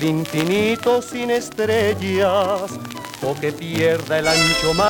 Del infinito sin estrellas o que pierda el ancho mar.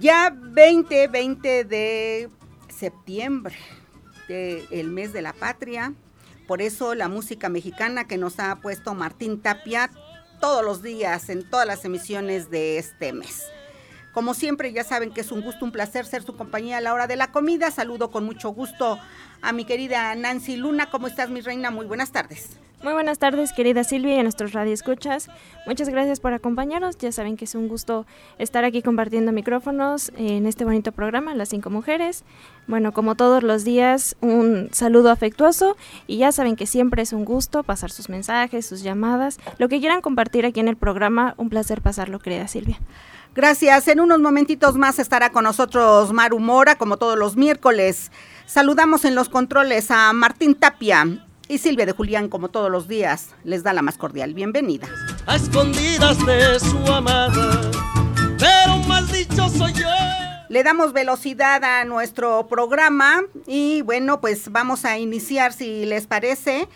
ya 20, 20 de septiembre, el mes de la patria. Por eso la música mexicana que nos ha puesto Martín Tapia todos los días en todas las emisiones de este mes. Como siempre, ya saben que es un gusto, un placer ser su compañía a la hora de la comida. Saludo con mucho gusto a mi querida Nancy Luna. ¿Cómo estás, mi reina? Muy buenas tardes. Muy buenas tardes, querida Silvia y a nuestros radioescuchas. Muchas gracias por acompañarnos. Ya saben que es un gusto estar aquí compartiendo micrófonos en este bonito programa, Las Cinco Mujeres. Bueno, como todos los días, un saludo afectuoso y ya saben que siempre es un gusto pasar sus mensajes, sus llamadas, lo que quieran compartir aquí en el programa. Un placer pasarlo, querida Silvia. Gracias. En unos momentitos más estará con nosotros Maru Mora, como todos los miércoles. Saludamos en los controles a Martín Tapia, y Silvia de Julián, como todos los días, les da la más cordial bienvenida. A escondidas de su amada, pero más dicho soy yo. Le damos velocidad a nuestro programa y bueno, pues vamos a iniciar, si les parece,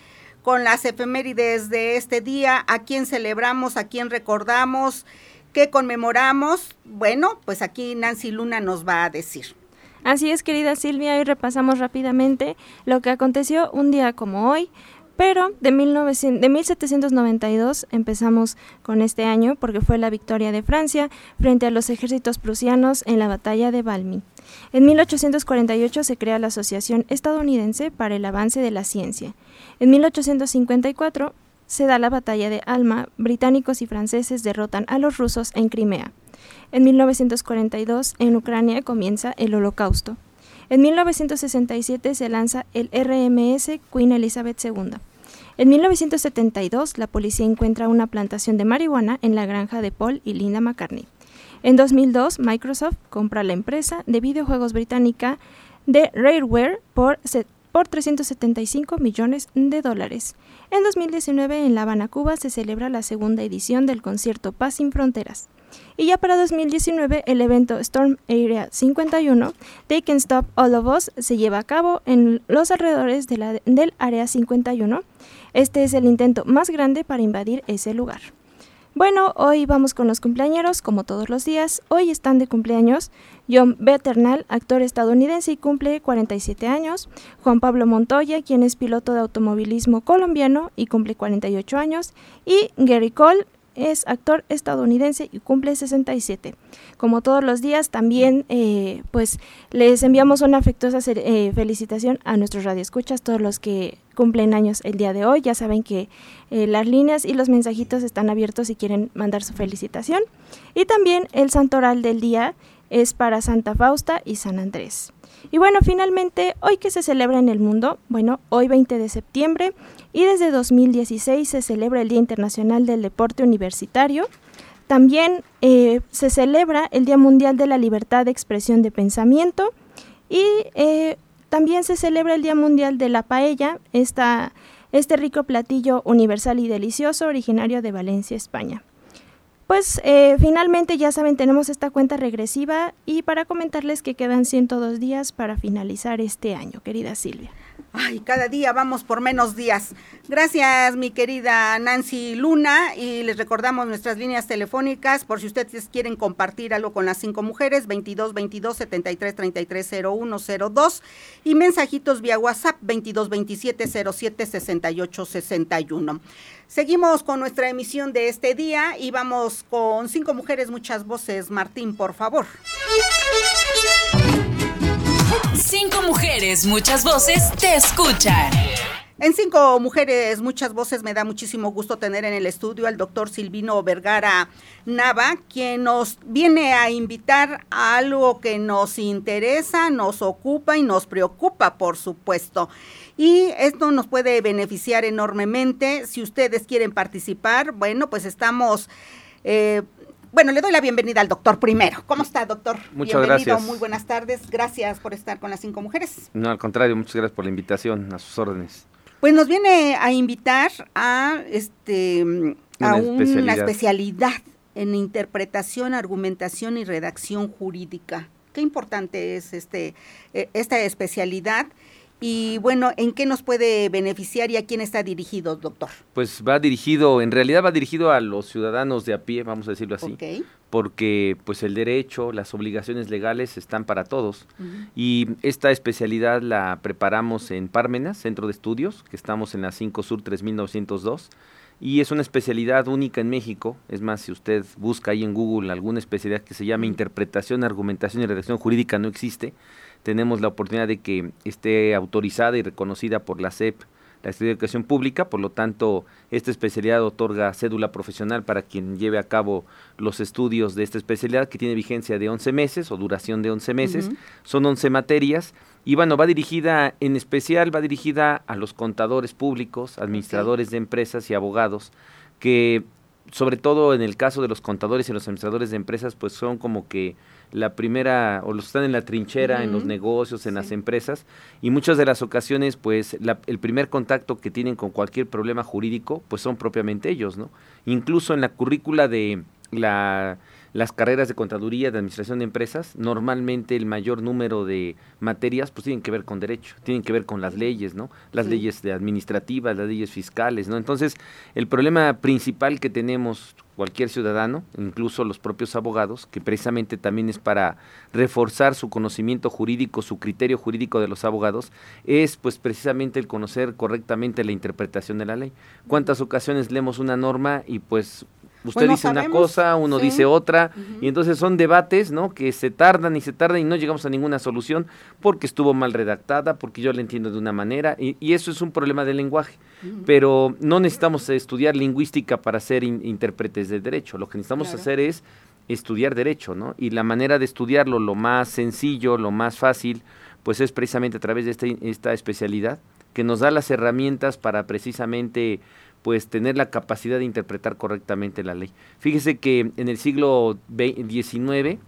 con las efemérides de este día, a quién celebramos, a quién recordamos, qué conmemoramos. Bueno, pues aquí Nancy Luna nos va a decir. Así es, querida Silvia, hoy repasamos rápidamente lo que aconteció un día como hoy, pero de, 1900, de 1792 empezamos con este año porque fue la victoria de Francia frente a los ejércitos prusianos en la batalla de Valmy. En 1848 se crea la Asociación Estadounidense para el Avance de la Ciencia. En 1854 se da la batalla de Alma, británicos y franceses derrotan a los rusos en Crimea. En 1942, en Ucrania comienza el Holocausto. En 1967 se lanza el RMS Queen Elizabeth II. En 1972, la policía encuentra una plantación de marihuana en la granja de Paul y Linda McCartney. En 2002, Microsoft compra la empresa de videojuegos británica de Rareware por, por 375 millones de dólares. En 2019, en La Habana, Cuba, se celebra la segunda edición del concierto Paz sin Fronteras. Y ya para 2019, el evento Storm Area 51, They Can Stop All of Us, se lleva a cabo en los alrededores de la, del Área 51. Este es el intento más grande para invadir ese lugar. Bueno, hoy vamos con los cumpleaños, como todos los días. Hoy están de cumpleaños John Beternal, actor estadounidense y cumple 47 años. Juan Pablo Montoya, quien es piloto de automovilismo colombiano y cumple 48 años. Y Gary Cole, es actor estadounidense y cumple 67. Como todos los días, también eh, pues les enviamos una afectuosa eh, felicitación a nuestros radioescuchas, todos los que cumplen años el día de hoy. Ya saben que eh, las líneas y los mensajitos están abiertos si quieren mandar su felicitación. Y también el santoral del día es para Santa Fausta y San Andrés. Y bueno, finalmente, hoy que se celebra en el mundo, bueno, hoy 20 de septiembre y desde 2016 se celebra el Día Internacional del Deporte Universitario. También eh, se celebra el Día Mundial de la Libertad de Expresión de Pensamiento y eh, también se celebra el Día Mundial de la Paella, esta, este rico platillo universal y delicioso originario de Valencia, España. Pues eh, finalmente ya saben, tenemos esta cuenta regresiva y para comentarles que quedan 102 días para finalizar este año, querida Silvia. Ay, cada día vamos por menos días. Gracias, mi querida Nancy Luna. Y les recordamos nuestras líneas telefónicas por si ustedes quieren compartir algo con las cinco mujeres, 22 22 73 33 01 02 y mensajitos vía WhatsApp 22 27 07 68 61. Seguimos con nuestra emisión de este día y vamos con cinco mujeres, muchas voces. Martín, por favor. Cinco mujeres, muchas voces te escuchan. En Cinco Mujeres, muchas voces, me da muchísimo gusto tener en el estudio al doctor Silvino Vergara Nava, quien nos viene a invitar a algo que nos interesa, nos ocupa y nos preocupa, por supuesto. Y esto nos puede beneficiar enormemente. Si ustedes quieren participar, bueno, pues estamos... Eh, bueno, le doy la bienvenida al doctor primero. ¿Cómo está, doctor? Muchas Bienvenido, gracias. Muy buenas tardes. Gracias por estar con las cinco mujeres. No, al contrario, muchas gracias por la invitación, a sus órdenes. Pues nos viene a invitar a este a Una una especialidad. especialidad en interpretación, argumentación y redacción jurídica. Qué importante es este eh, esta especialidad y bueno, ¿en qué nos puede beneficiar y a quién está dirigido, doctor? Pues va dirigido, en realidad va dirigido a los ciudadanos de a pie, vamos a decirlo así, porque pues el derecho, las obligaciones legales están para todos. Y esta especialidad la preparamos en Parmenas, Centro de Estudios, que estamos en la 5 Sur 3902. Y es una especialidad única en México. Es más, si usted busca ahí en Google alguna especialidad que se llame interpretación, argumentación y redacción jurídica, no existe. Tenemos la oportunidad de que esté autorizada y reconocida por la SEP, la Secretaría de Educación Pública. Por lo tanto, esta especialidad otorga cédula profesional para quien lleve a cabo los estudios de esta especialidad, que tiene vigencia de 11 meses o duración de 11 meses. Son 11 materias y bueno, va dirigida, en especial va dirigida a los contadores públicos, administradores de empresas y abogados, que sobre todo en el caso de los contadores y los administradores de empresas, pues son como que la primera, o los están en la trinchera, en los negocios, en las empresas, y muchas de las ocasiones, pues la- el primer contacto que tienen con cualquier problema jurídico, pues son propiamente ellos, ¿no? Incluso en la currícula de la las carreras de contaduría, de administración de empresas, normalmente el mayor número de materias pues tienen que ver con derecho, tienen que ver con las leyes, ¿no? Las Sí. leyes de administrativas, las leyes fiscales, ¿no? Entonces, el problema principal que tenemos cualquier ciudadano, incluso los propios abogados, que precisamente también es para reforzar su conocimiento jurídico, su criterio jurídico de los abogados, es pues precisamente el conocer correctamente la interpretación de la ley. ¿Cuántas ocasiones leemos una norma y pues usted dice una cosa, uno sí. dice otra, y entonces son debates, ¿no? Que se tardan y se tardan y no llegamos a ninguna solución porque estuvo mal redactada, porque yo la entiendo de una manera, y, y eso es un problema del lenguaje. Pero no necesitamos estudiar lingüística para ser in- intérpretes de derecho. Lo que necesitamos Claro. hacer es estudiar derecho, ¿no? Y la manera de estudiarlo, lo más sencillo, lo más fácil, pues es precisamente a través de esta, esta especialidad que nos da las herramientas para precisamente pues tener la capacidad de interpretar correctamente la ley. Fíjese que en el siglo XIX,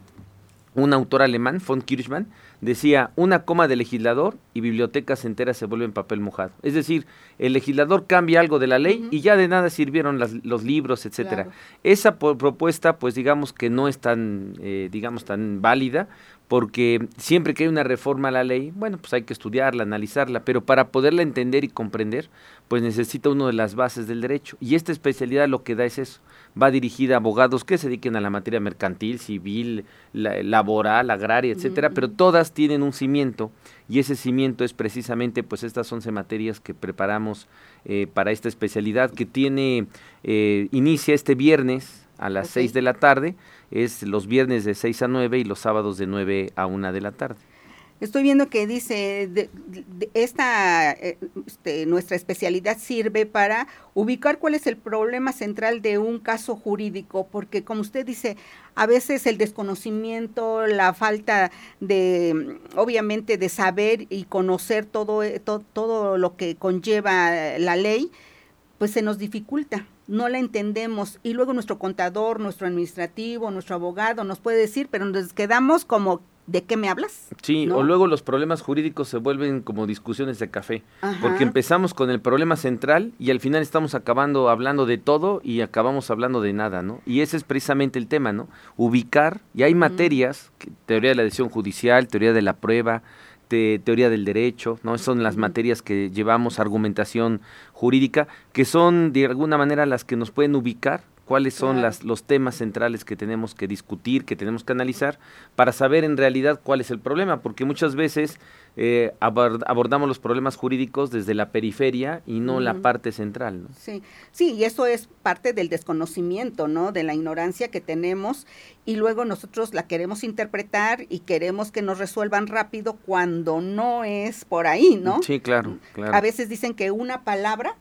un autor alemán, von Kirchmann, decía, una coma de legislador y bibliotecas enteras se vuelven papel mojado. Es decir, el legislador cambia algo de la ley y ya de nada sirvieron las- los libros, etcétera. Claro. Esa propuesta, pues digamos que no es tan, eh, digamos, tan válida, porque siempre que hay una reforma a la ley, bueno, pues hay que estudiarla, analizarla, pero para poderla entender y comprender, pues necesita uno de las bases del derecho. Y esta especialidad lo que da es eso. Va dirigida a abogados que se dediquen a la materia mercantil, civil, la- laboral, agraria, etcétera, pero todas tienen un cimiento y ese cimiento es precisamente pues estas 11 materias que preparamos eh, para esta especialidad que tiene, eh, inicia este viernes a las Ok. 6 de la tarde, es los viernes de 6 a 9 y los sábados de 9 a 1 de la tarde. Estoy viendo que dice, esta, eh, este, nuestra especialidad sirve para ubicar cuál es el problema central de un caso jurídico, porque como usted dice, a veces el desconocimiento, la falta de, obviamente, de saber y conocer todo, eh, todo lo que conlleva la ley, pues se nos dificulta no la entendemos y luego nuestro contador, nuestro administrativo, nuestro abogado nos puede decir, pero nos quedamos como ¿de qué me hablas? Sí, o luego los problemas jurídicos se vuelven como discusiones de café, porque empezamos con el problema central y al final estamos acabando hablando de todo y acabamos hablando de nada, ¿no? Y ese es precisamente el tema, ¿no? Ubicar, y hay materias, teoría de la decisión judicial, teoría de la prueba, teoría del derecho, ¿no? Son las materias que llevamos, argumentación jurídica, que son de alguna manera las que nos pueden ubicar cuáles son las, los temas centrales que tenemos que discutir, que tenemos que analizar, para saber en realidad cuál es el problema, porque muchas veces eh, abordamos los problemas jurídicos desde la periferia y no la parte central. ¿no? Sí, sí, y eso es parte del desconocimiento, ¿no? De la ignorancia que tenemos y luego nosotros la queremos interpretar y queremos que nos resuelvan rápido cuando no es por ahí, ¿no? Sí, claro, claro. A veces dicen que una palabra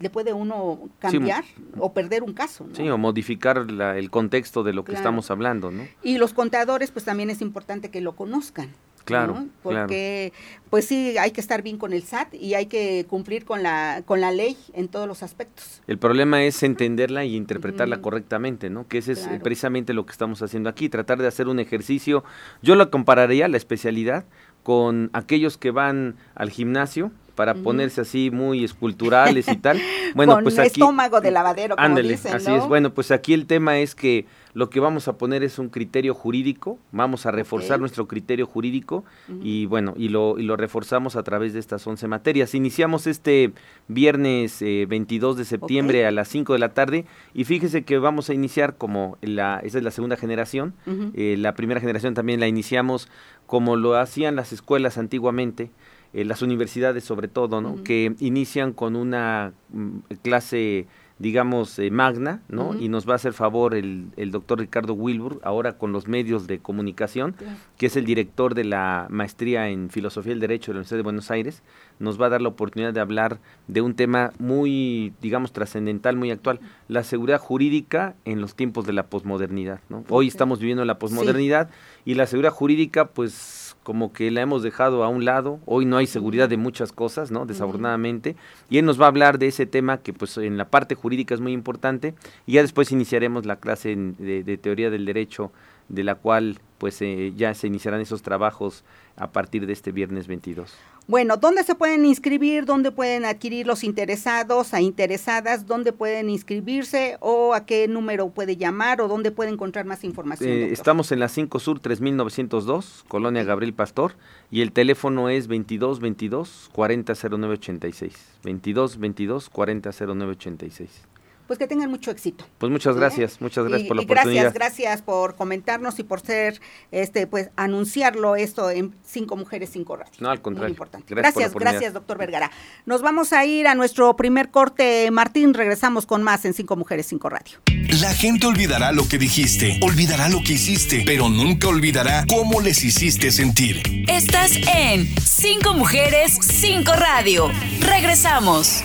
le puede uno cambiar o perder un caso. Sí, o modificar el contexto de lo que estamos hablando, ¿no? Y los contadores, pues también es importante que lo conozcan. Claro, porque pues sí hay que estar bien con el SAT y hay que cumplir con la con la ley en todos los aspectos. El problema es entenderla y interpretarla correctamente, ¿no? Que ese es precisamente lo que estamos haciendo aquí, tratar de hacer un ejercicio. Yo lo compararía la especialidad con aquellos que van al gimnasio para ponerse así muy esculturales y tal. Bueno, Con pues aquí estómago de lavadero, como ándale, así es. Bueno, pues aquí el tema es que lo que vamos a poner es un criterio jurídico, vamos a reforzar nuestro criterio jurídico y bueno, y lo, y lo reforzamos a través de estas 11 materias. Iniciamos este viernes 22 eh, de septiembre a las 5 de la tarde y fíjese que vamos a iniciar como la, esa es la segunda generación, eh, la primera generación también la iniciamos como lo hacían las escuelas antiguamente, eh, las universidades sobre todo, ¿no? Que inician con una mm, clase, digamos, eh, magna, ¿no? Y nos va a hacer favor el, el doctor Ricardo Wilbur, ahora con los medios de comunicación, que es el director de la maestría en Filosofía del Derecho de la Universidad de Buenos Aires, nos va a dar la oportunidad de hablar de un tema muy, digamos, trascendental, muy actual, la seguridad jurídica en los tiempos de la posmodernidad, ¿no? Hoy estamos viviendo la posmodernidad y la seguridad jurídica, pues como que la hemos dejado a un lado. Hoy no hay seguridad de muchas cosas, ¿no? Desafortunadamente. Y él nos va a hablar de ese tema que pues en la parte jurídica es muy importante. Y ya después iniciaremos la clase de, teoría del derecho, de la cual pues eh, ya se iniciarán esos trabajos a partir de este viernes 22. Bueno, ¿dónde se pueden inscribir? ¿Dónde pueden adquirir los interesados a interesadas? ¿Dónde pueden inscribirse? ¿O a qué número puede llamar? ¿O dónde puede encontrar más información? Eh, estamos en la 5 Sur 3902, Colonia Gabriel Pastor, y el teléfono es 2222 400986. 2222 400986 pues que tengan mucho éxito. Pues muchas ¿Eh? gracias, muchas gracias por la y oportunidad. Gracias, gracias por comentarnos y por ser, este, pues anunciarlo esto en Cinco Mujeres, Cinco Radio. No, al contrario. Muy importante. Gracias, gracias, doctor Vergara. Nos vamos a ir a nuestro primer corte, Martín. Regresamos con más en Cinco Mujeres, Cinco Radio. La gente olvidará lo que dijiste, olvidará lo que hiciste, pero nunca olvidará cómo les hiciste sentir. Estás en Cinco Mujeres, Cinco Radio. Regresamos.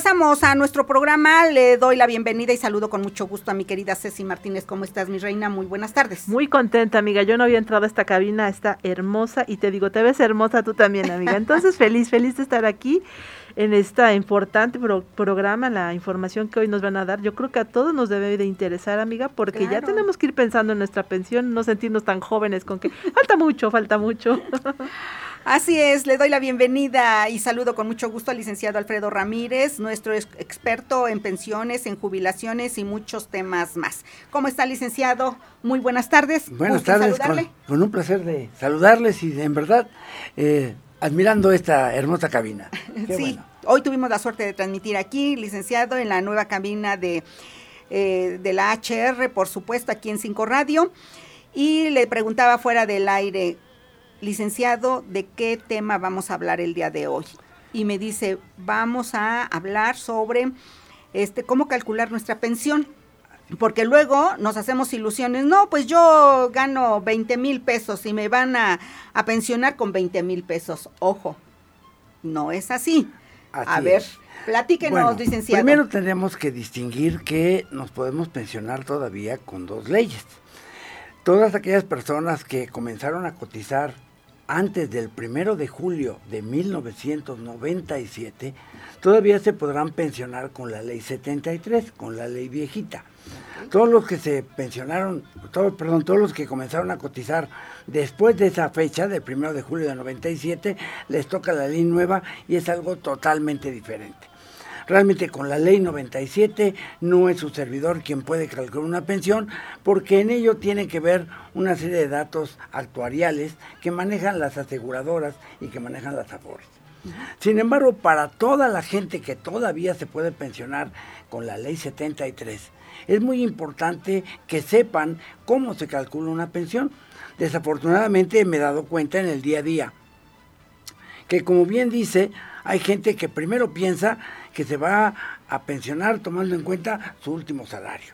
Regresamos a nuestro programa. Le doy la bienvenida y saludo con mucho gusto a mi querida Ceci Martínez. ¿Cómo estás, mi reina? Muy buenas tardes. Muy contenta, amiga. Yo no había entrado a esta cabina, está hermosa y te digo, te ves hermosa tú también, amiga. Entonces, feliz, feliz de estar aquí en este importante programa, la información que hoy nos van a dar. Yo creo que a todos nos debe de interesar, amiga, porque ya tenemos que ir pensando en nuestra pensión, no sentirnos tan jóvenes con que falta mucho, falta mucho. Así es, le doy la bienvenida y saludo con mucho gusto al licenciado Alfredo Ramírez, nuestro experto en pensiones, en jubilaciones y muchos temas más. ¿Cómo está, licenciado? Muy buenas tardes. Buenas tardes, con, un placer de saludarles y de, en verdad eh, admirando esta hermosa cabina. sí. hoy tuvimos la suerte de transmitir aquí, licenciado, en la nueva cabina de, eh, de la HR, por supuesto, aquí en Cinco Radio. Y le preguntaba fuera del aire, licenciado, ¿de qué tema vamos a hablar el día de hoy? Y me dice, vamos a hablar sobre este, cómo calcular nuestra pensión. Porque luego nos hacemos ilusiones, no, pues yo gano 20 mil pesos y me van a, a pensionar con 20 mil pesos. Ojo, no es así. a ver, platíquenos, licenciado. Primero tenemos que distinguir que nos podemos pensionar todavía con dos leyes. Todas aquellas personas que comenzaron a cotizar antes del primero de julio de 1997, todavía se podrán pensionar con la ley 73, con la ley viejita. Todos los que se pensionaron, todos, perdón, todos los que comenzaron a cotizar después de esa fecha, del primero de julio de 97, les toca la ley nueva y es algo totalmente diferente. Realmente con la ley 97 no es su servidor quien puede calcular una pensión porque en ello tiene que ver una serie de datos actuariales que manejan las aseguradoras y que manejan las afores. Sin embargo, para toda la gente que todavía se puede pensionar con la ley 73, es muy importante que sepan cómo se calcula una pensión. Desafortunadamente me he dado cuenta en el día a día que como bien dice, hay gente que primero piensa que se va a pensionar tomando en cuenta su último salario.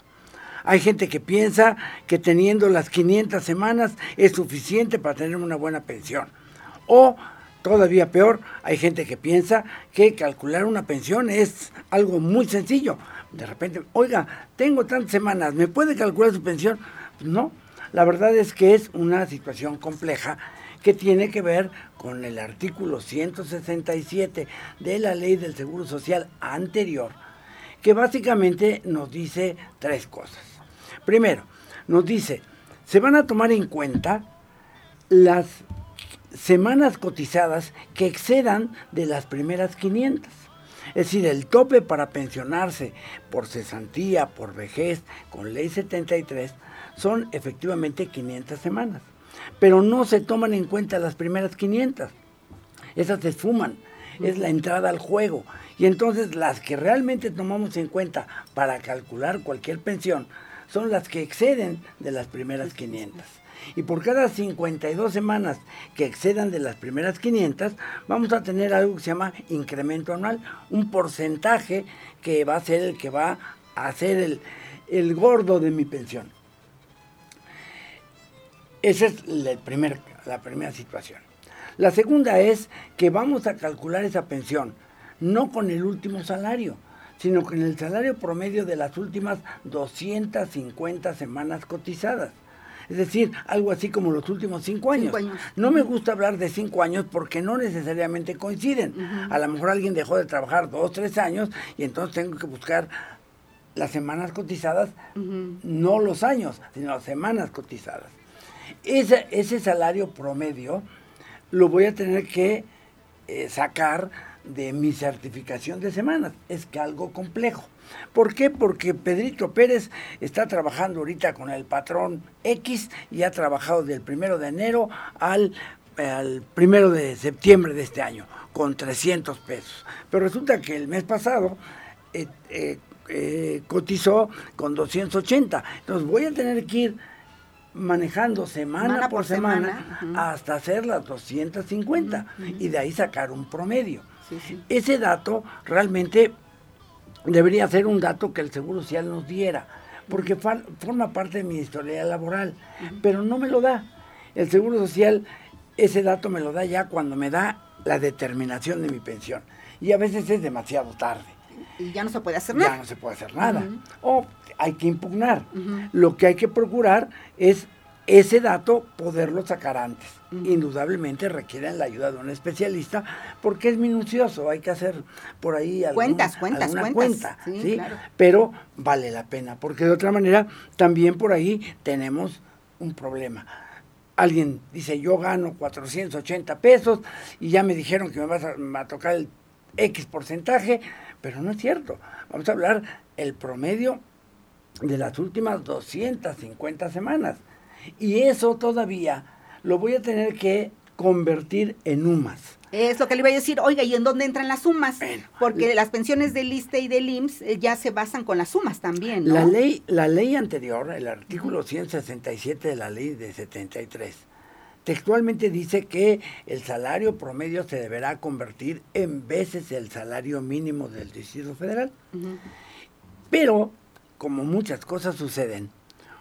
Hay gente que piensa que teniendo las 500 semanas es suficiente para tener una buena pensión. O, todavía peor, hay gente que piensa que calcular una pensión es algo muy sencillo. De repente, oiga, tengo tantas semanas, ¿me puede calcular su pensión? no, la verdad es que es una situación compleja que tiene que ver con el artículo 167 de la ley del Seguro Social anterior, que básicamente nos dice tres cosas. Primero, nos dice, se van a tomar en cuenta las semanas cotizadas que excedan de las primeras 500. Es decir, el tope para pensionarse por cesantía, por vejez, con ley 73, son efectivamente 500 semanas pero no se toman en cuenta las primeras 500. Esas se esfuman, es la entrada al juego. Y entonces las que realmente tomamos en cuenta para calcular cualquier pensión son las que exceden de las primeras 500. Y por cada 52 semanas que excedan de las primeras 500, vamos a tener algo que se llama incremento anual, un porcentaje que va a ser el que va a ser el, el gordo de mi pensión. Esa es la, la primera situación. La segunda es que vamos a calcular esa pensión no con el último salario, sino con el salario promedio de las últimas 250 semanas cotizadas. Es decir, algo así como los últimos cinco años. No me gusta hablar de cinco años porque no necesariamente coinciden. A lo mejor alguien dejó de trabajar dos, tres años y entonces tengo que buscar las semanas cotizadas, no los años, sino las semanas cotizadas ese salario promedio lo voy a tener que eh, sacar de mi certificación de semanas. Es que algo complejo. ¿Por qué? Porque Pedrito Pérez está trabajando ahorita con el patrón X y ha trabajado del primero de enero al, al primero de septiembre de este año, con 300 pesos. Pero resulta que el mes pasado eh, eh, cotizó con 280. Entonces voy a tener que ir manejando semana, por, semana, hasta hacer las 250 y de ahí sacar un promedio. Ese dato realmente debería ser un dato que el Seguro Social nos diera, porque forma parte de mi historia laboral, pero no me lo da. El Seguro Social ese dato me lo da ya cuando me da la determinación de mi pensión. Y a veces es demasiado tarde. Y ya no se puede hacer nada. Ya no se puede hacer nada. O hay que impugnar. Lo que hay que procurar es ese dato poderlo sacar antes. Indudablemente requieren la ayuda de un especialista porque es minucioso, hay que hacer por ahí cuentas, cuentas, cuentas. cuenta, sí, pero vale la pena porque de otra manera también por ahí tenemos un problema. Alguien dice, yo gano 480 pesos y ya me dijeron que me va a, a tocar el X porcentaje, pero no es cierto. Vamos a hablar el promedio de las últimas 250 semanas. Y eso todavía lo voy a tener que convertir en UMAS. Es lo que le iba a decir, oiga, ¿y en dónde entran las sumas? Porque las pensiones del ISTE y del IMSS eh, ya se basan con las sumas también, ¿no? La ley, la ley anterior, el artículo 167 de la ley de 73, textualmente dice que el salario promedio se deberá convertir en veces el salario mínimo del Distrito Federal. Pero, como muchas cosas suceden,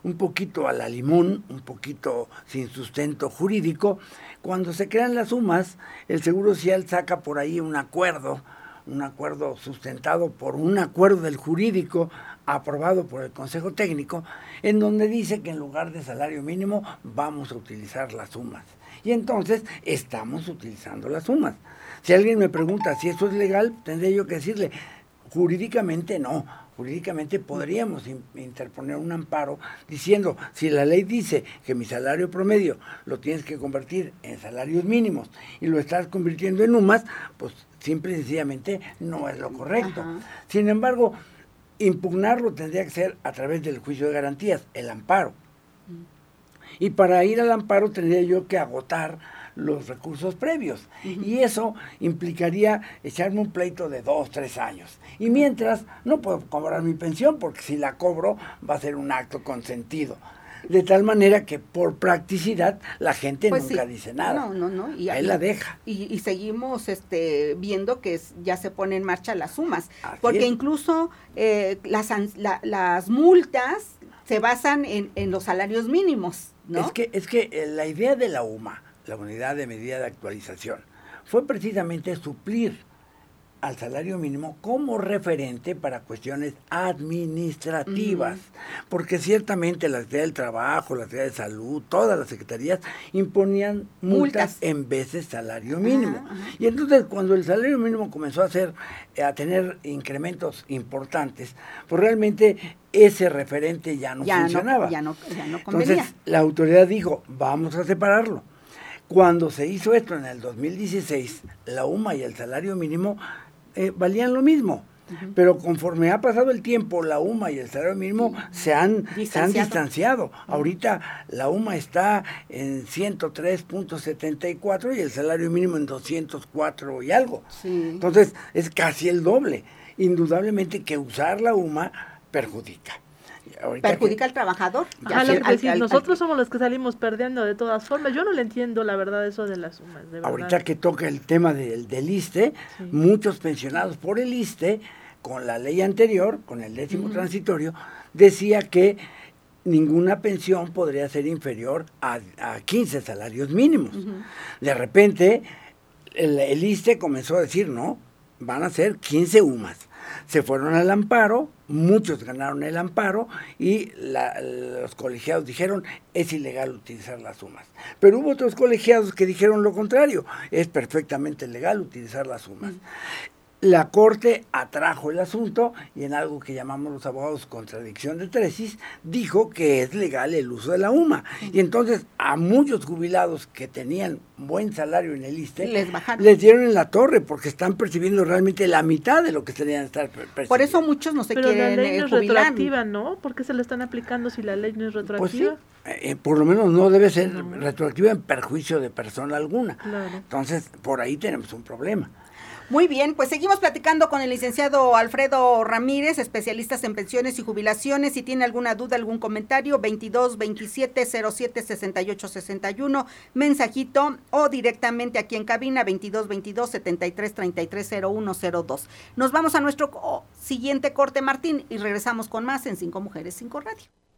un poquito a la limón, un poquito sin sustento jurídico, cuando se crean las sumas, el Seguro Social saca por ahí un acuerdo, un acuerdo sustentado por un acuerdo del jurídico aprobado por el Consejo Técnico, en donde dice que en lugar de salario mínimo vamos a utilizar las sumas. Y entonces estamos utilizando las sumas. Si alguien me pregunta si eso es legal, tendré yo que decirle, jurídicamente no jurídicamente podríamos interponer un amparo diciendo, si la ley dice que mi salario promedio lo tienes que convertir en salarios mínimos y lo estás convirtiendo en UMAS, pues simple y sencillamente no es lo correcto. Sin embargo, impugnarlo tendría que ser a través del juicio de garantías, el amparo. Mm. Y para ir al amparo tendría yo que agotar los recursos previos. Y eso implicaría echarme un pleito de dos, tres años. Y mientras, no puedo cobrar mi pensión porque si la cobro va a ser un acto consentido. De tal manera que por practicidad la gente pues nunca dice nada. No, no, no. Y ahí la deja. Y, seguimos este, viendo que ya se ponen en marcha las sumas. porque incluso eh, las, las multas se basan en, en, los salarios mínimos. ¿no? Es que, es que eh, la idea de la UMA la unidad de medida de actualización, fue precisamente suplir al salario mínimo como referente para cuestiones administrativas, porque ciertamente la Secretaría del Trabajo, la Secretaría de Salud, todas las secretarías imponían multas, en vez de salario mínimo. Y entonces cuando el salario mínimo comenzó a hacer a tener incrementos importantes, pues realmente ese referente ya no funcionaba. ya no, ya no Entonces la autoridad dijo, vamos a separarlo cuando se hizo esto en el 2016, la UMA y el salario mínimo eh, valían lo mismo. Pero conforme ha pasado el tiempo, la UMA y el salario mínimo se han distanciado. Se han distanciado. Ahorita la UMA está en 103.74 y el salario mínimo en 204 y algo. Entonces es casi el doble. Indudablemente que usar la UMA perjudica perjudica al trabajador. nosotros somos los que salimos perdiendo de todas formas. Yo no le entiendo la verdad eso de las sumas. ahorita que toca el tema del, del ISTE, muchos pensionados por el ISTE, con la ley anterior, con el décimo transitorio, decía que ninguna pensión podría ser inferior a, a 15 salarios mínimos. De repente, el, el ISTE comenzó a decir, no, van a ser 15 UMAS se fueron al amparo, muchos ganaron el amparo y los colegiados dijeron es ilegal utilizar las sumas. Pero hubo otros colegiados que dijeron lo contrario, es perfectamente legal utilizar las sumas. La Corte atrajo el asunto y en algo que llamamos los abogados contradicción de tesis, dijo que es legal el uso de la UMA. Y entonces a muchos jubilados que tenían buen salario en el ISTE, les, les dieron en la torre porque están percibiendo realmente la mitad de lo que tenían estar percibiendo. Por eso muchos no se Pero quieren la ley no es eh, retroactiva, ¿no? ¿Por qué se la están aplicando si la ley no es pues retroactiva? Eh, por lo menos no debe ser retroactiva en perjuicio de persona alguna. Entonces, por ahí tenemos un problema. Muy bien, pues seguimos platicando con el licenciado Alfredo Ramírez, especialista en pensiones y jubilaciones. Si tiene alguna duda, algún comentario, 22 27 07 68 61, mensajito o directamente aquí en cabina 22 22 73 33 01 02. Nos vamos a nuestro siguiente corte, Martín, y regresamos con más en Cinco Mujeres, Cinco Radio.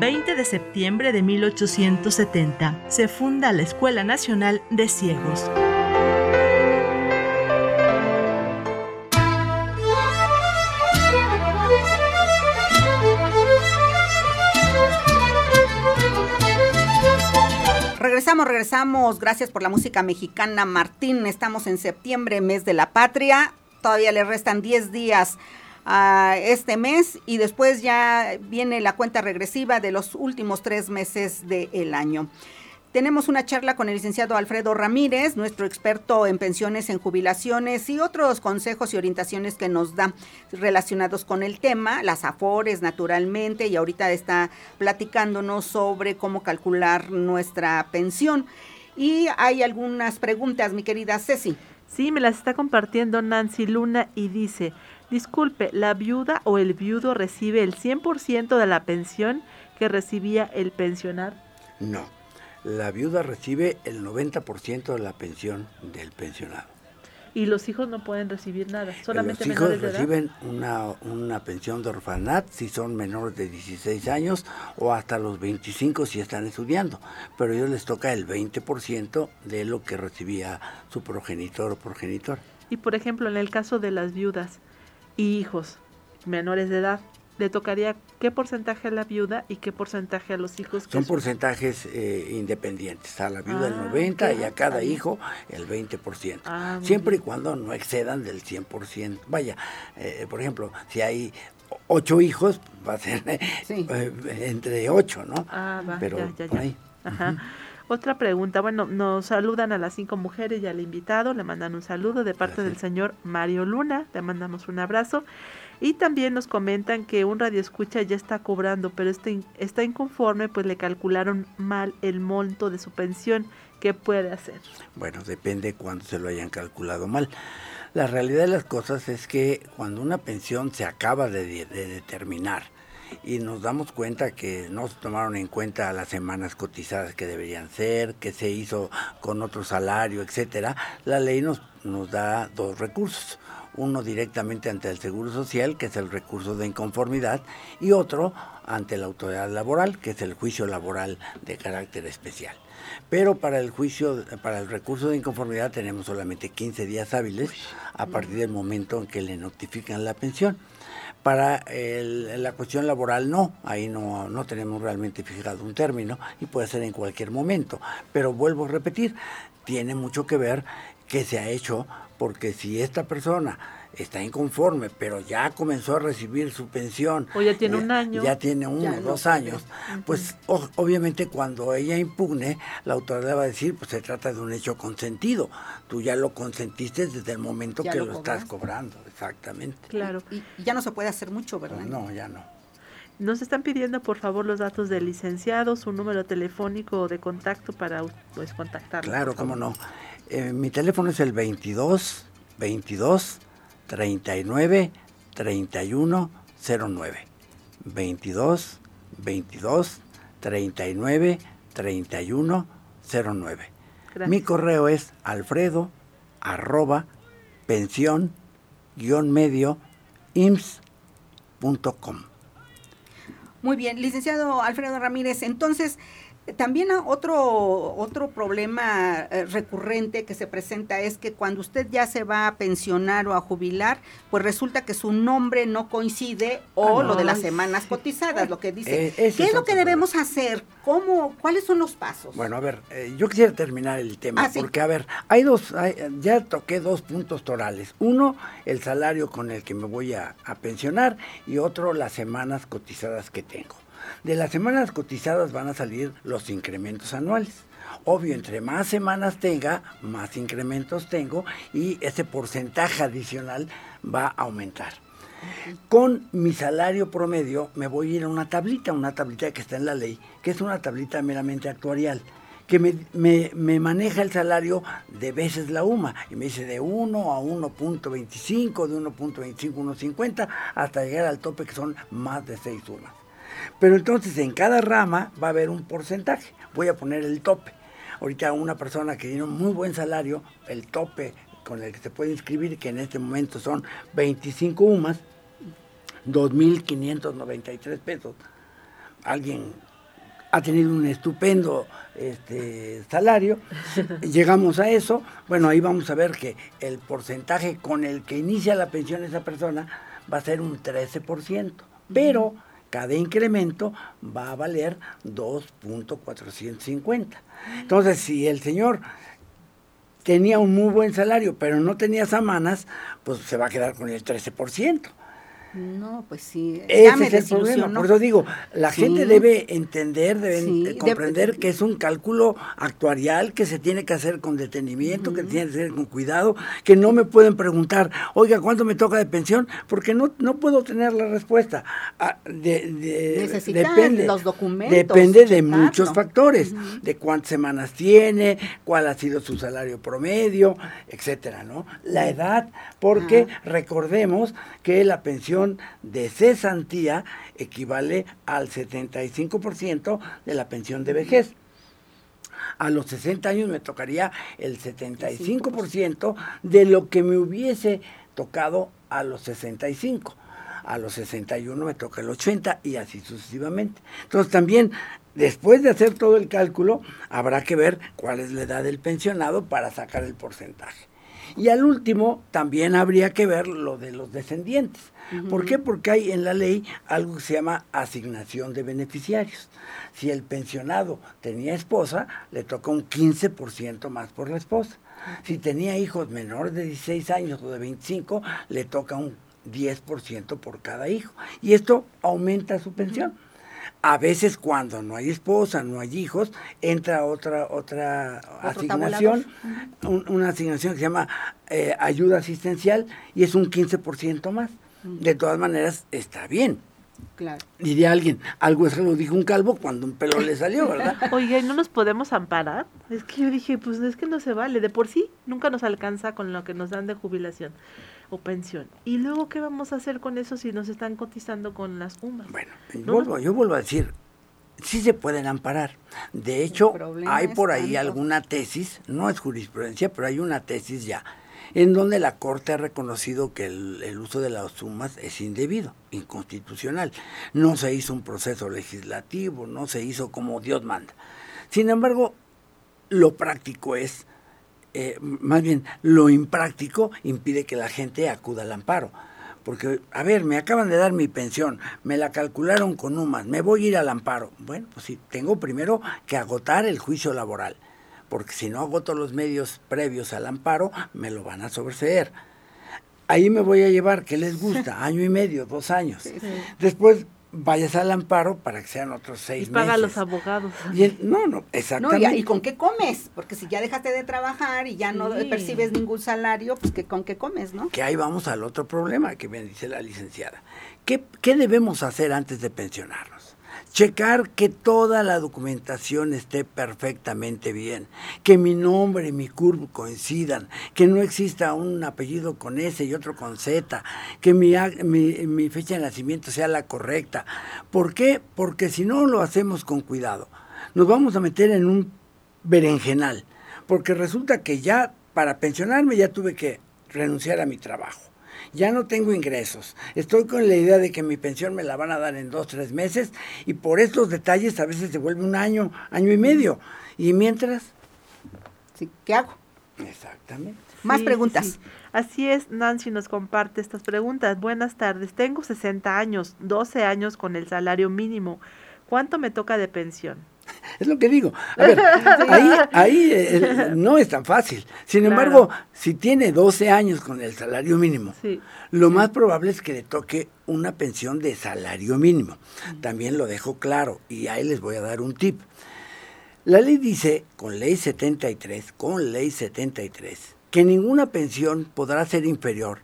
20 de septiembre de 1870 se funda la Escuela Nacional de Ciegos. Regresamos, regresamos. Gracias por la música mexicana, Martín. Estamos en septiembre, mes de la patria. todavía le restan 10 días este mes y después ya viene la cuenta regresiva de los últimos tres meses del año. Tenemos una charla con el licenciado Alfredo Ramírez, nuestro experto en pensiones, en jubilaciones y otros consejos y orientaciones que nos da relacionados con el tema, las afores naturalmente, y ahorita está platicándonos sobre cómo calcular nuestra pensión. Y hay algunas preguntas, mi querida Ceci. Sí, me las está compartiendo Nancy Luna y dice, disculpe, ¿la viuda o el viudo recibe el 100% de la pensión que recibía el pensionar? No la viuda recibe el 90% de la pensión del pensionado. Y los hijos no pueden recibir nada, solamente los hijos reciben una, una pensión de orfanat si son menores de 16 años o hasta los 25 si están estudiando, pero a ellos les toca el 20% de lo que recibía su progenitor o progenitor. Y por ejemplo, en el caso de las viudas y hijos menores de edad, le tocaría qué porcentaje a la viuda y qué porcentaje a los hijos. Son porcentajes eh, independientes, a la viuda el 90 ah, y a cada hijo el 20%, ah, siempre y cuando no excedan del 100%. Vaya, eh, por ejemplo, si hay ocho hijos, va a ser eh, entre ocho, ¿no? Ah, va, Pero ya, ya, ya. Ajá. Otra pregunta, bueno, nos saludan a las cinco mujeres y al invitado, le mandan un saludo de parte del señor Mario Luna, le mandamos un abrazo. Y también nos comentan que un radio escucha ya está cobrando, pero está, está inconforme, pues le calcularon mal el monto de su pensión. ¿Qué puede hacer? Bueno, depende cuándo se lo hayan calculado mal. La realidad de las cosas es que cuando una pensión se acaba de, de determinar, y nos damos cuenta que no se tomaron en cuenta las semanas cotizadas que deberían ser, que se hizo con otro salario, etcétera, la ley nos, nos da dos recursos uno directamente ante el Seguro Social, que es el recurso de inconformidad, y otro ante la autoridad laboral, que es el juicio laboral de carácter especial. Pero para el juicio, para el recurso de inconformidad tenemos solamente 15 días hábiles a partir del momento en que le notifican la pensión. Para la cuestión laboral no, ahí no, no tenemos realmente fijado un término y puede ser en cualquier momento. Pero vuelvo a repetir, tiene mucho que ver que se ha hecho porque si esta persona está inconforme, pero ya comenzó a recibir su pensión. O ya tiene un año. Ya tiene uno o dos años. Pues obviamente cuando ella impugne, la autoridad va a decir, pues se trata de un hecho consentido. Tú ya lo consentiste desde el momento que lo, estás cobrando, exactamente. Claro. Y, ya no se puede hacer mucho, ¿verdad? No, ya no. Nos están pidiendo por favor los datos del licenciado, su número telefónico de contacto para pues contactarlo. Claro, cómo no. Eh, mi teléfono es el 22 22 39 31 09. 22 22 39 31 09. Mi correo es alfredo arroba pensión guion medio ims.com. Muy bien, licenciado Alfredo Ramírez, entonces también otro, otro problema eh, recurrente que se presenta es que cuando usted ya se va a pensionar o a jubilar, pues resulta que su nombre no coincide o ah, lo de las semanas cotizadas, lo que dice. Eh, ¿Qué es lo que debemos hacer? ¿Cómo, ¿Cuáles son los pasos? Bueno, a ver, eh, yo quisiera terminar el tema, ah, porque a ver, hay dos, ya toqué dos puntos torales. Uno, el salario con el que me voy a pensionar y otro, las semanas cotizadas que tengo. De las semanas cotizadas van a salir los incrementos anuales. Obvio, entre más semanas tenga, más incrementos tengo y ese porcentaje adicional va a aumentar. Con mi salario promedio me voy a ir a una tablita, una tablita que está en la ley, que es una tablita meramente actuarial, que me, maneja el salario de veces la UMA y me dice de 1 a 1.25, de 1.25 a 1.50 hasta llegar al tope que son más de 6 UMAs. Pero entonces en cada rama va a haber un porcentaje. Voy a poner el tope. Ahorita una persona que tiene un muy buen salario, el tope con el que se puede inscribir, que en este momento son 25 UMAS, 2.593 pesos. Alguien ha tenido un estupendo este, salario, llegamos a eso, bueno, ahí vamos a ver que el porcentaje con el que inicia la pensión esa persona va a ser un 13%, pero cada incremento va a valer 2.450. Entonces, si el señor tenía un muy buen salario, pero no tenía semanas, pues se va a quedar con el 13%. No, pues sí. Ese es el problema. Por eso digo, la gente debe entender, debe comprender que es un cálculo actuarial que se tiene que hacer con detenimiento, que tiene que hacer con cuidado, que no me pueden preguntar, oiga, ¿cuánto me toca de pensión? Porque no, no puedo tener la respuesta. Ah, de, depende, los documentos. Depende de muchos factores, de cuántas semanas tiene, cuál ha sido su salario promedio, etcétera, ¿no? La edad, porque recordemos que la pensión de cesantía equivale al 75% de la pensión de vejez. A los 60 años me tocaría el 75% de lo que me hubiese tocado a los 65 a los 61 me toca el 80 y así sucesivamente. Entonces también, después de hacer todo el cálculo, habrá que ver cuál es la edad del pensionado para sacar el porcentaje. Y al último, también habría que ver lo de los descendientes. ¿Por qué? Porque hay en la ley algo que se llama asignación de beneficiarios. Si el pensionado tenía esposa, le toca un 15% más por la esposa. Si tenía hijos menores de 16 años o de 25, le toca un 10% por cada hijo. Y esto aumenta su pensión. A veces cuando no hay esposa, no hay hijos, entra otra otra asignación, una asignación que se llama eh, ayuda asistencial y es un 15% más. De todas maneras, está bien. Claro. Diría alguien, algo eso lo dijo un calvo cuando un pelo le salió, ¿verdad? Oiga, ¿y no nos podemos amparar? Es que yo dije, pues es que no se vale, de por sí nunca nos alcanza con lo que nos dan de jubilación o pensión. ¿Y luego qué vamos a hacer con eso si nos están cotizando con las UMAS? Bueno, yo, vuelvo, a decir, sí se pueden amparar. De hecho, hay por ahí alguna tesis, no es jurisprudencia, pero hay una tesis ya, en donde la Corte ha reconocido que el, el, uso de las sumas es indebido, inconstitucional. No se hizo un proceso legislativo, no se hizo como Dios manda. Sin embargo, lo práctico es eh, más bien lo impráctico impide que la gente acuda al amparo. Porque, a ver, me acaban de dar mi pensión, me la calcularon con UMAS, me voy a ir al amparo. Bueno, pues sí, tengo primero que agotar el juicio laboral, porque si no agoto los medios previos al amparo, me lo van a sobreseer. Ahí me voy a llevar, ¿qué les gusta? Año y medio, dos años. Después vayas al amparo para que sean otros seis y paga los abogados. no, no, exactamente. No, y, con qué comes? Porque si ya dejaste de trabajar y ya no percibes ningún salario, pues que con qué comes, ¿no? Que ahí vamos al otro problema que me dice la licenciada. ¿Qué, qué debemos hacer antes de pensionarnos? Checar que toda la documentación esté perfectamente bien, que mi nombre y mi curvo coincidan, que no exista un apellido con S y otro con Z, que mi, fecha de nacimiento sea la correcta. ¿Por qué? Porque si no lo hacemos con cuidado, nos vamos a meter en un berenjenal, porque resulta que ya para pensionarme ya tuve que renunciar a mi trabajo ya no tengo ingresos, estoy con la idea de que mi pensión me la van a dar en dos, tres meses y por estos detalles a veces se vuelve un año, año y medio. Y mientras... Sí, ¿Qué hago? Exactamente. Más preguntas. Así es, Nancy nos comparte estas preguntas. Buenas tardes, tengo 60 años, 12 años con el salario mínimo. ¿Cuánto me toca de pensión? Es lo que digo. A ver, ahí, eh, no es tan fácil. Sin embargo, si tiene 12 años con el salario mínimo, lo más probable es que le toque una pensión de salario mínimo. También lo dejo claro y ahí les voy a dar un tip. La ley dice, con ley 73, con ley 73, que ninguna pensión podrá ser inferior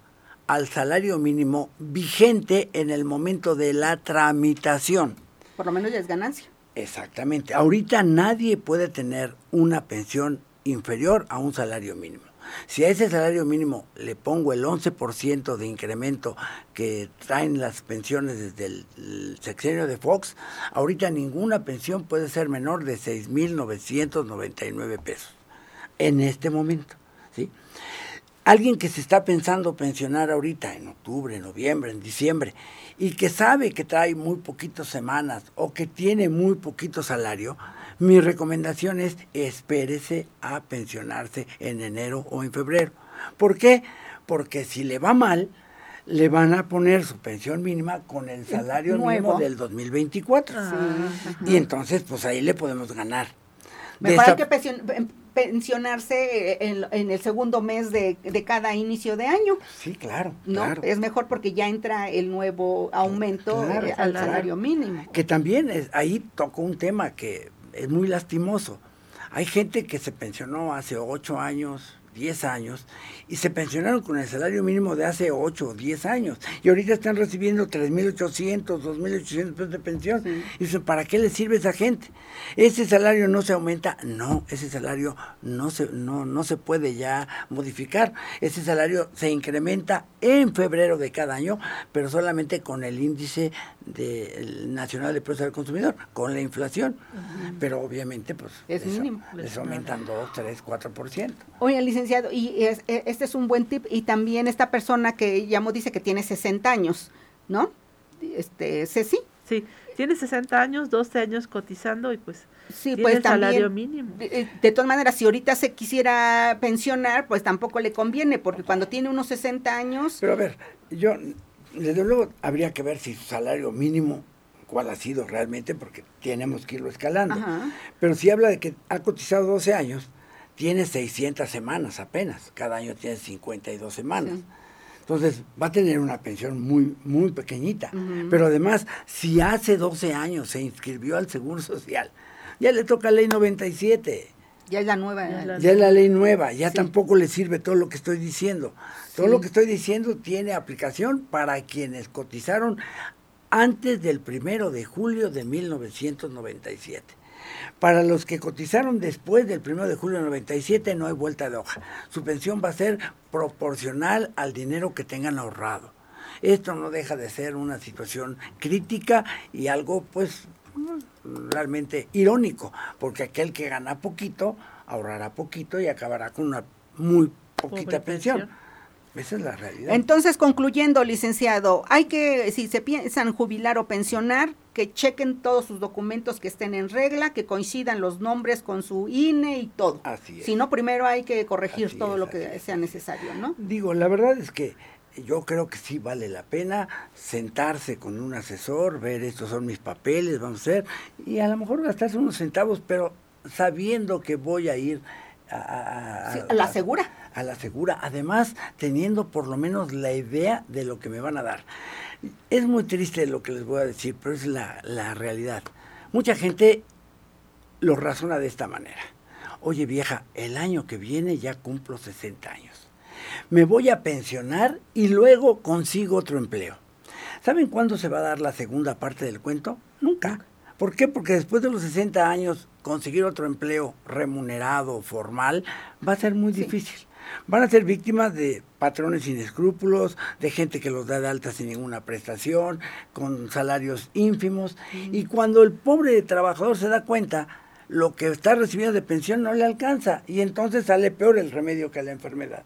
al salario mínimo vigente en el momento de la tramitación. Por lo menos ya es ganancia. Exactamente. Ahorita nadie puede tener una pensión inferior a un salario mínimo. Si a ese salario mínimo le pongo el 11% de incremento que traen las pensiones desde el, sexenio de Fox, ahorita ninguna pensión puede ser menor de 6.999 pesos en este momento. ¿sí? Alguien que se está pensando pensionar ahorita en octubre, noviembre, en diciembre, y que sabe que trae muy poquitas semanas o que tiene muy poquito salario, mi recomendación es espérese a pensionarse en enero o en febrero. ¿Por qué? Porque si le va mal, le van a poner su pensión mínima con el salario mínimo del 2024. Y entonces, pues ahí le podemos ganar. Mejor hay que pensionarse en, el segundo mes de, cada inicio de año. Sí, claro, ¿no? Es mejor porque ya entra el nuevo aumento eh, al salario mínimo. Que también es, ahí tocó un tema que es muy lastimoso. Hay gente que se pensionó hace ocho años, 10 años y se pensionaron con el salario mínimo de hace 8 o 10 años y ahorita están recibiendo 3.800, 2.800 pesos de pensión. Y dicen, ¿para qué le sirve a esa gente? ¿Ese salario no se aumenta? No, ese salario no se, no, no se puede ya modificar. Ese salario se incrementa en febrero de cada año, pero solamente con el índice de, nacional de precios del consumidor, con la inflación. Pero obviamente, pues, es mínimo. Les aumentan 2, 3, 4%. Oye, licenciado, y e, este es un buen tip, y también esta persona que llamó dice que tiene 60 años, ¿no? Este, Ceci. Sí, tiene 60 años, 12 años cotizando y pues sí, pues, salario mínimo. De, de, todas maneras, si ahorita se quisiera pensionar, pues tampoco le conviene, porque cuando tiene unos 60 años... Pero a ver, yo desde luego habría que ver si su salario mínimo, cuál ha sido realmente, porque tenemos que irlo escalando. Pero si habla de que ha cotizado 12 años, tiene 600 semanas apenas, cada año tiene 52 semanas. Entonces va a tener una pensión muy, muy pequeñita. Pero además, si hace 12 años se inscribió al Seguro Social, ya le toca ley 97. Ya es la nueva. Ya es la ley nueva, ya tampoco le sirve todo lo que estoy diciendo. Todo lo que estoy diciendo tiene aplicación para quienes cotizaron antes del primero de julio de 1997. Para los que cotizaron después del primero de julio de 97 no hay vuelta de hoja. Su pensión va a ser proporcional al dinero que tengan ahorrado. Esto no deja de ser una situación crítica y algo pues realmente irónico, porque aquel que gana poquito ahorrará poquito y acabará con una muy poquita pensión. Esa es la realidad. Entonces, concluyendo, licenciado, hay que, si se piensan jubilar o pensionar, que chequen todos sus documentos que estén en regla, que coincidan los nombres con su INE y todo. Así es. Si no, primero hay que corregir todo lo que sea necesario, ¿no? Digo, la verdad es que yo creo que sí vale la pena sentarse con un asesor, ver estos son mis papeles, vamos a hacer, y a lo mejor gastarse unos centavos, pero sabiendo que voy a ir a, a la segura. A la segura, además teniendo por lo menos la idea de lo que me van a dar. Es muy triste lo que les voy a decir, pero es la, la realidad. Mucha gente lo razona de esta manera. Oye vieja, el año que viene ya cumplo 60 años me voy a pensionar y luego consigo otro empleo. ¿Saben cuándo se va a dar la segunda parte del cuento? Nunca. ¿Por qué? Porque después de los 60 años conseguir otro empleo remunerado, formal, va a ser muy difícil. Van a ser víctimas de patrones sin escrúpulos, de gente que los da de alta sin ninguna prestación, con salarios ínfimos. Y cuando el pobre trabajador se da cuenta, lo que está recibiendo de pensión no le alcanza y entonces sale peor el remedio que la enfermedad.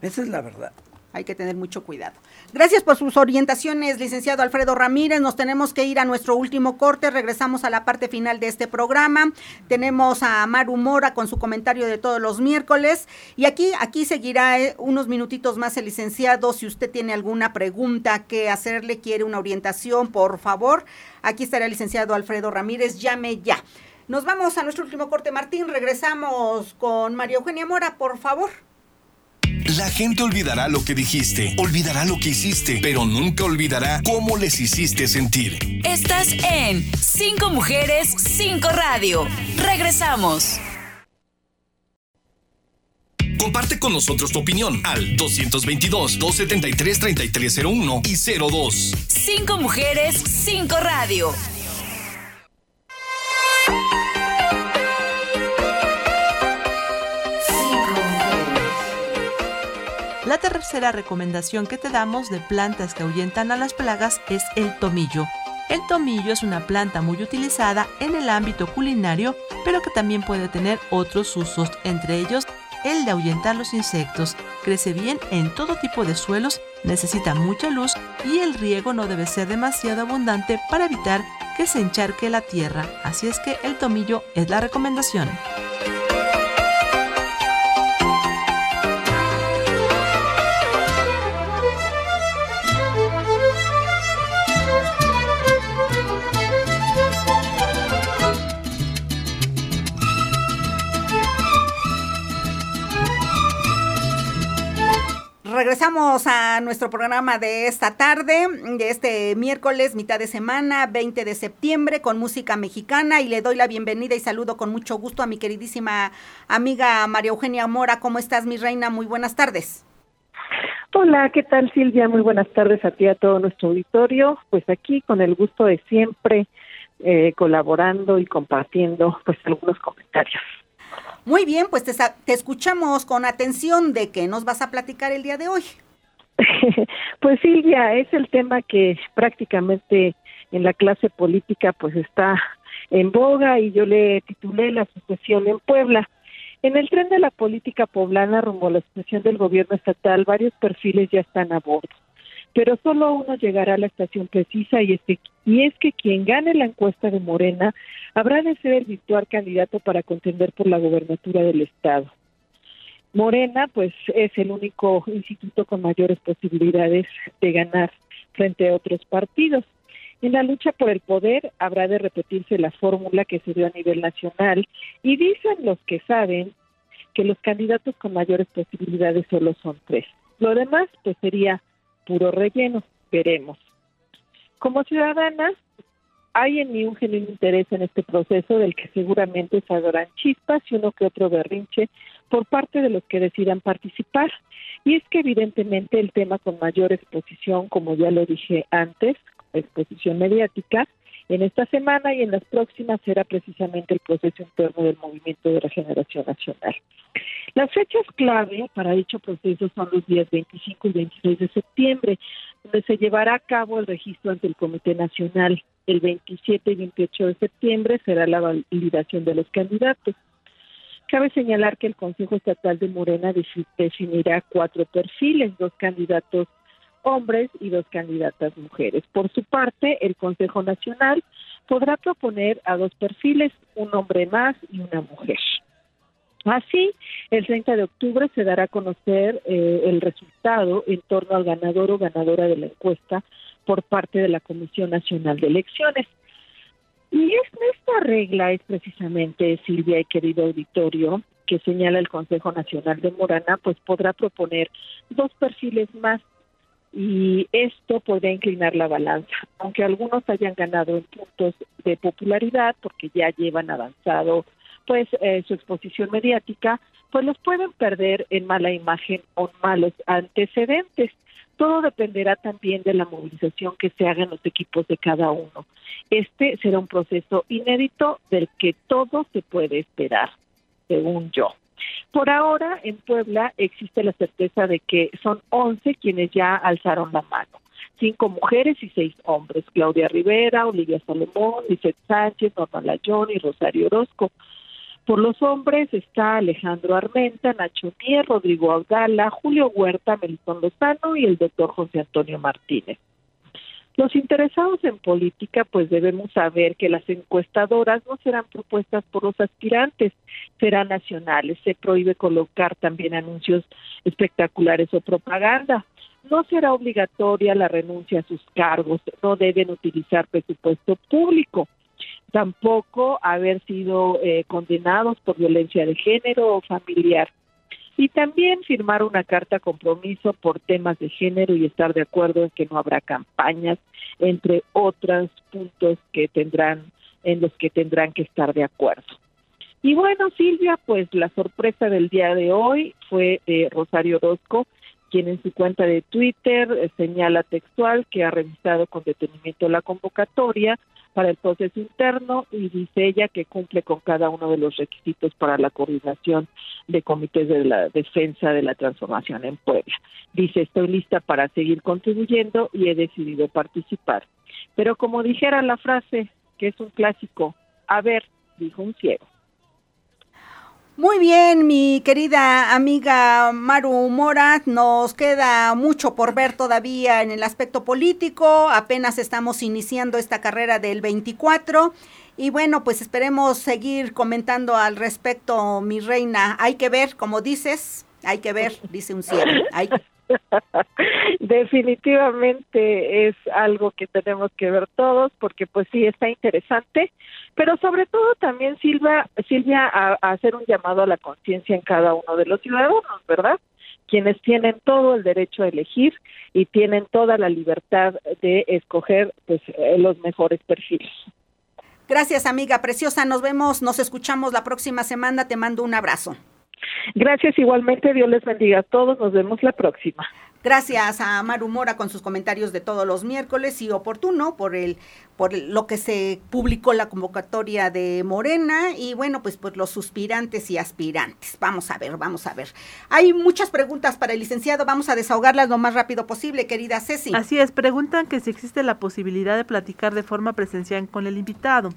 Esa es la verdad. Hay que tener mucho cuidado. Gracias por sus orientaciones, licenciado Alfredo Ramírez. Nos tenemos que ir a nuestro último corte. Regresamos a la parte final de este programa. Tenemos a Maru Mora con su comentario de todos los miércoles. Y aquí, aquí seguirá eh, unos minutitos más el licenciado. Si usted tiene alguna pregunta que hacerle, quiere una orientación, por favor. Aquí estará el licenciado Alfredo Ramírez. Llame ya. Nos vamos a nuestro último corte, Martín. Regresamos con María Eugenia Mora, por favor. La gente olvidará lo que dijiste, olvidará lo que hiciste, pero nunca olvidará cómo les hiciste sentir. Estás en Cinco Mujeres, Cinco Radio. Regresamos. Comparte con nosotros tu opinión al 222-273-3301 y 02. Cinco Mujeres, Cinco Radio. La tercera recomendación que te damos de plantas que ahuyentan a las plagas es el tomillo. El tomillo es una planta muy utilizada en el ámbito culinario, pero que también puede tener otros usos, entre ellos el de ahuyentar los insectos. Crece bien en todo tipo de suelos, necesita mucha luz y el riego no debe ser demasiado abundante para evitar que se encharque la tierra. Así es que el tomillo es la recomendación. Regresamos a nuestro programa de esta tarde, de este miércoles, mitad de semana, 20 de septiembre, con música mexicana y le doy la bienvenida y saludo con mucho gusto a mi queridísima amiga María Eugenia Mora. ¿Cómo estás, mi reina? Muy buenas tardes. Hola, ¿qué tal Silvia? Muy buenas tardes a ti, a todo nuestro auditorio. Pues aquí con el gusto de siempre, eh, colaborando y compartiendo pues algunos comentarios. Muy bien, pues te, te escuchamos con atención de qué nos vas a platicar el día de hoy. pues Silvia, es el tema que prácticamente en la clase política pues está en boga y yo le titulé la sucesión en Puebla. En el tren de la política poblana rumbo a la sucesión del gobierno estatal, varios perfiles ya están a bordo pero solo uno llegará a la estación precisa y es que, y es que quien gane la encuesta de Morena habrá de ser el virtual candidato para contender por la gobernatura del estado. Morena, pues, es el único instituto con mayores posibilidades de ganar frente a otros partidos. En la lucha por el poder habrá de repetirse la fórmula que se dio a nivel nacional y dicen los que saben que los candidatos con mayores posibilidades solo son tres. Lo demás, pues, sería puro relleno. Veremos. Como ciudadana, hay en mí un genuino interés en este proceso del que seguramente saldrán chispas y uno que otro berrinche por parte de los que decidan participar. Y es que evidentemente el tema con mayor exposición, como ya lo dije antes, exposición mediática, en esta semana y en las próximas será precisamente el proceso interno del Movimiento de Regeneración Nacional. Las fechas clave para dicho proceso son los días 25 y 26 de septiembre, donde se llevará a cabo el registro ante el Comité Nacional. El 27 y 28 de septiembre será la validación de los candidatos. Cabe señalar que el Consejo Estatal de Morena definirá cuatro perfiles, dos candidatos hombres y dos candidatas mujeres. Por su parte, el Consejo Nacional podrá proponer a dos perfiles, un hombre más y una mujer. Así, el 30 de octubre se dará a conocer eh, el resultado en torno al ganador o ganadora de la encuesta por parte de la Comisión Nacional de Elecciones. Y esta regla es precisamente, Silvia y querido auditorio, que señala el Consejo Nacional de Morana, pues podrá proponer dos perfiles más y esto podría inclinar la balanza, aunque algunos hayan ganado en puntos de popularidad porque ya llevan avanzado pues eh, su exposición mediática, pues los pueden perder en mala imagen o malos antecedentes. Todo dependerá también de la movilización que se haga en los equipos de cada uno. Este será un proceso inédito del que todo se puede esperar, según yo. Por ahora, en Puebla existe la certeza de que son 11 quienes ya alzaron la mano. Cinco mujeres y seis hombres. Claudia Rivera, Olivia Salomón, Lizeth Sánchez, Norma Layón y Rosario Orozco. Por los hombres está Alejandro Armenta, Nacho Mier, Rodrigo Audala, Julio Huerta, Melitón Lozano y el doctor José Antonio Martínez. Los interesados en política pues debemos saber que las encuestadoras no serán propuestas por los aspirantes, serán nacionales. Se prohíbe colocar también anuncios espectaculares o propaganda. No será obligatoria la renuncia a sus cargos, no deben utilizar presupuesto público tampoco haber sido eh, condenados por violencia de género o familiar y también firmar una carta compromiso por temas de género y estar de acuerdo en que no habrá campañas, entre otros puntos que tendrán en los que tendrán que estar de acuerdo. Y bueno, Silvia, pues la sorpresa del día de hoy fue de Rosario Orozco, quien en su cuenta de Twitter eh, señala textual que ha revisado con detenimiento la convocatoria para el proceso interno y dice ella que cumple con cada uno de los requisitos para la coordinación de comités de la defensa de la transformación en Puebla. Dice, estoy lista para seguir contribuyendo y he decidido participar. Pero como dijera la frase, que es un clásico, a ver, dijo un ciego. Muy bien, mi querida amiga Maru Mora, nos queda mucho por ver todavía en el aspecto político, apenas estamos iniciando esta carrera del 24 y bueno, pues esperemos seguir comentando al respecto, mi reina. Hay que ver, como dices, hay que ver, dice un cielo. Hay... Definitivamente es algo que tenemos que ver todos porque pues sí está interesante, pero sobre todo también Silvia, Silvia a, hacer un llamado a la conciencia en cada uno de los ciudadanos, ¿verdad? quienes tienen todo el derecho a elegir y tienen toda la libertad de escoger pues eh, los mejores perfiles. Gracias, amiga preciosa. Nos vemos, nos escuchamos la próxima semana. Te mando un abrazo. Gracias igualmente. Dios les bendiga a todos. Nos vemos la próxima. Gracias a Maru Mora con sus comentarios de todos los miércoles y oportuno por el por lo que se publicó la convocatoria de Morena y bueno, pues por los suspirantes y aspirantes. Vamos a ver, vamos a ver. Hay muchas preguntas para el licenciado, vamos a desahogarlas lo más rápido posible, querida Ceci. Así es, preguntan que si existe la posibilidad de platicar de forma presencial con el invitado.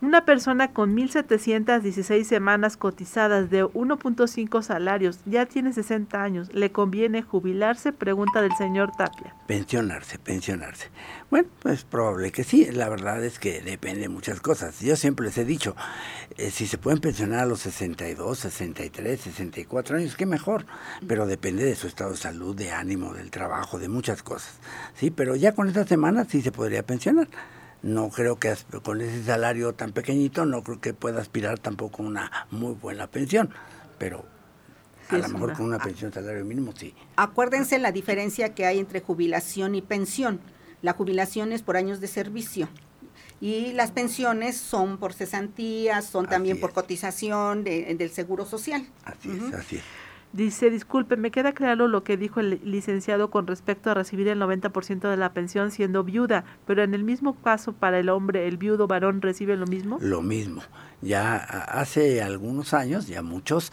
Una persona con 1.716 semanas cotizadas de 1.5 salarios ya tiene 60 años. ¿Le conviene jubilarse? Pregunta del señor Tapia. Pensionarse, pensionarse. Bueno, pues probable que sí. La verdad es que depende de muchas cosas. Yo siempre les he dicho, eh, si se pueden pensionar a los 62, 63, 64 años, qué mejor. Pero depende de su estado de salud, de ánimo, del trabajo, de muchas cosas. Sí, pero ya con estas semanas sí se podría pensionar no creo que con ese salario tan pequeñito no creo que pueda aspirar tampoco a una muy buena pensión, pero a lo mejor con una pensión salario mínimo sí. Acuérdense la diferencia que hay entre jubilación y pensión. La jubilación es por años de servicio y las pensiones son por cesantías, son también por cotización del seguro social. Así es, así es. Dice, disculpe, me queda claro lo que dijo el licenciado con respecto a recibir el 90% de la pensión siendo viuda, pero en el mismo caso para el hombre, el viudo varón recibe lo mismo. Lo mismo. Ya hace algunos años, ya muchos,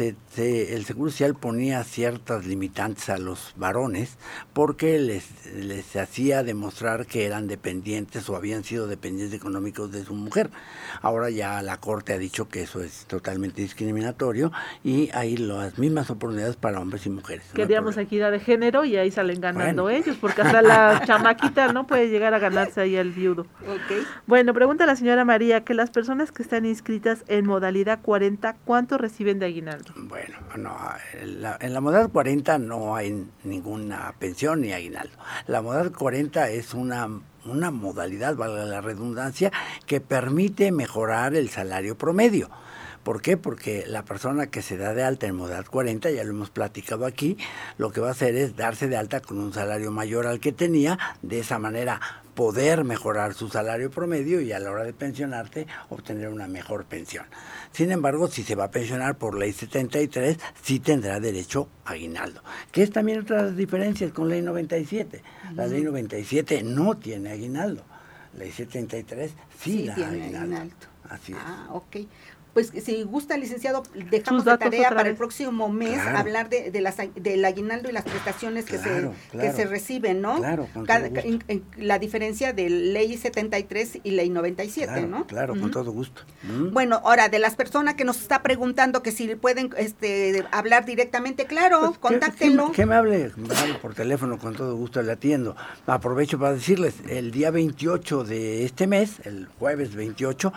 el Seguro Social ponía ciertas limitantes a los varones porque les, les hacía demostrar que eran dependientes o habían sido dependientes económicos de su mujer. Ahora ya la Corte ha dicho que eso es totalmente discriminatorio y hay las mismas oportunidades para hombres y mujeres. Queríamos equidad de género y ahí salen ganando ellos, porque hasta la chamaquita no puede llegar a ganarse ahí el viudo. Bueno, pregunta la señora María que las personas que están inscritas en modalidad 40, ¿cuánto reciben de aguinaldo? Bueno, no, en la, en modalidad 40 no hay ninguna pensión ni aguinaldo. La modalidad 40 es una, una modalidad, valga la redundancia, que permite mejorar el salario promedio. ¿Por qué? Porque la persona que se da de alta en modalidad 40, ya lo hemos platicado aquí, lo que va a hacer es darse de alta con un salario mayor al que tenía, de esa manera poder mejorar su salario promedio y a la hora de pensionarte obtener una mejor pensión. Sin embargo, si se va a pensionar por ley 73, sí tendrá derecho a aguinaldo, que es también otra de las diferencias con ley 97. La ley 97 no tiene aguinaldo. Ley 73 sí, da aguinaldo. Así es. Ah, ok pues si gusta, licenciado, dejamos de tarea para el próximo mes hablar de, de, las, del aguinaldo y las prestaciones que, se, que se reciben, ¿no? Claro, la diferencia de ley 73 y ley 97, ¿no? Claro, con todo gusto. Bueno, ahora, de las personas que nos está preguntando que si pueden este, hablar directamente, claro, pues, contáctenlo. Que, me hable, me hable por teléfono, con todo gusto le atiendo. Aprovecho para decirles, el día 28 de este mes, el jueves 28,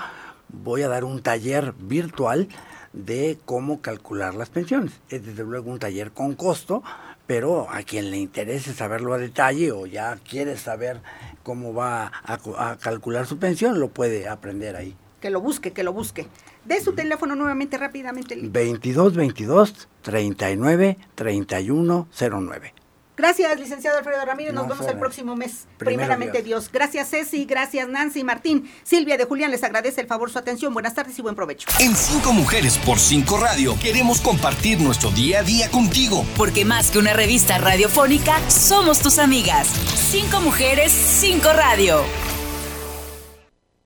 voy a dar un taller virtual de cómo calcular las pensiones. Es desde luego un taller con costo, pero a quien le interese saberlo a detalle o ya quiere saber cómo va a, calcular su pensión, lo puede aprender ahí. Que lo busque, que lo busque. De su teléfono nuevamente rápidamente. 22 22 39 31 09. Gracias, licenciado Alfredo Ramírez. Nos vemos el próximo mes. Primeramente Dios. Gracias, Ceci. Gracias, Nancy, Martín. Silvia de Julián les agradece el favor su atención. Buenas tardes y buen provecho. En Cinco Mujeres por Cinco Radio queremos compartir nuestro día a día contigo. Porque más que una revista radiofónica, somos tus amigas. Cinco Mujeres, Cinco Radio.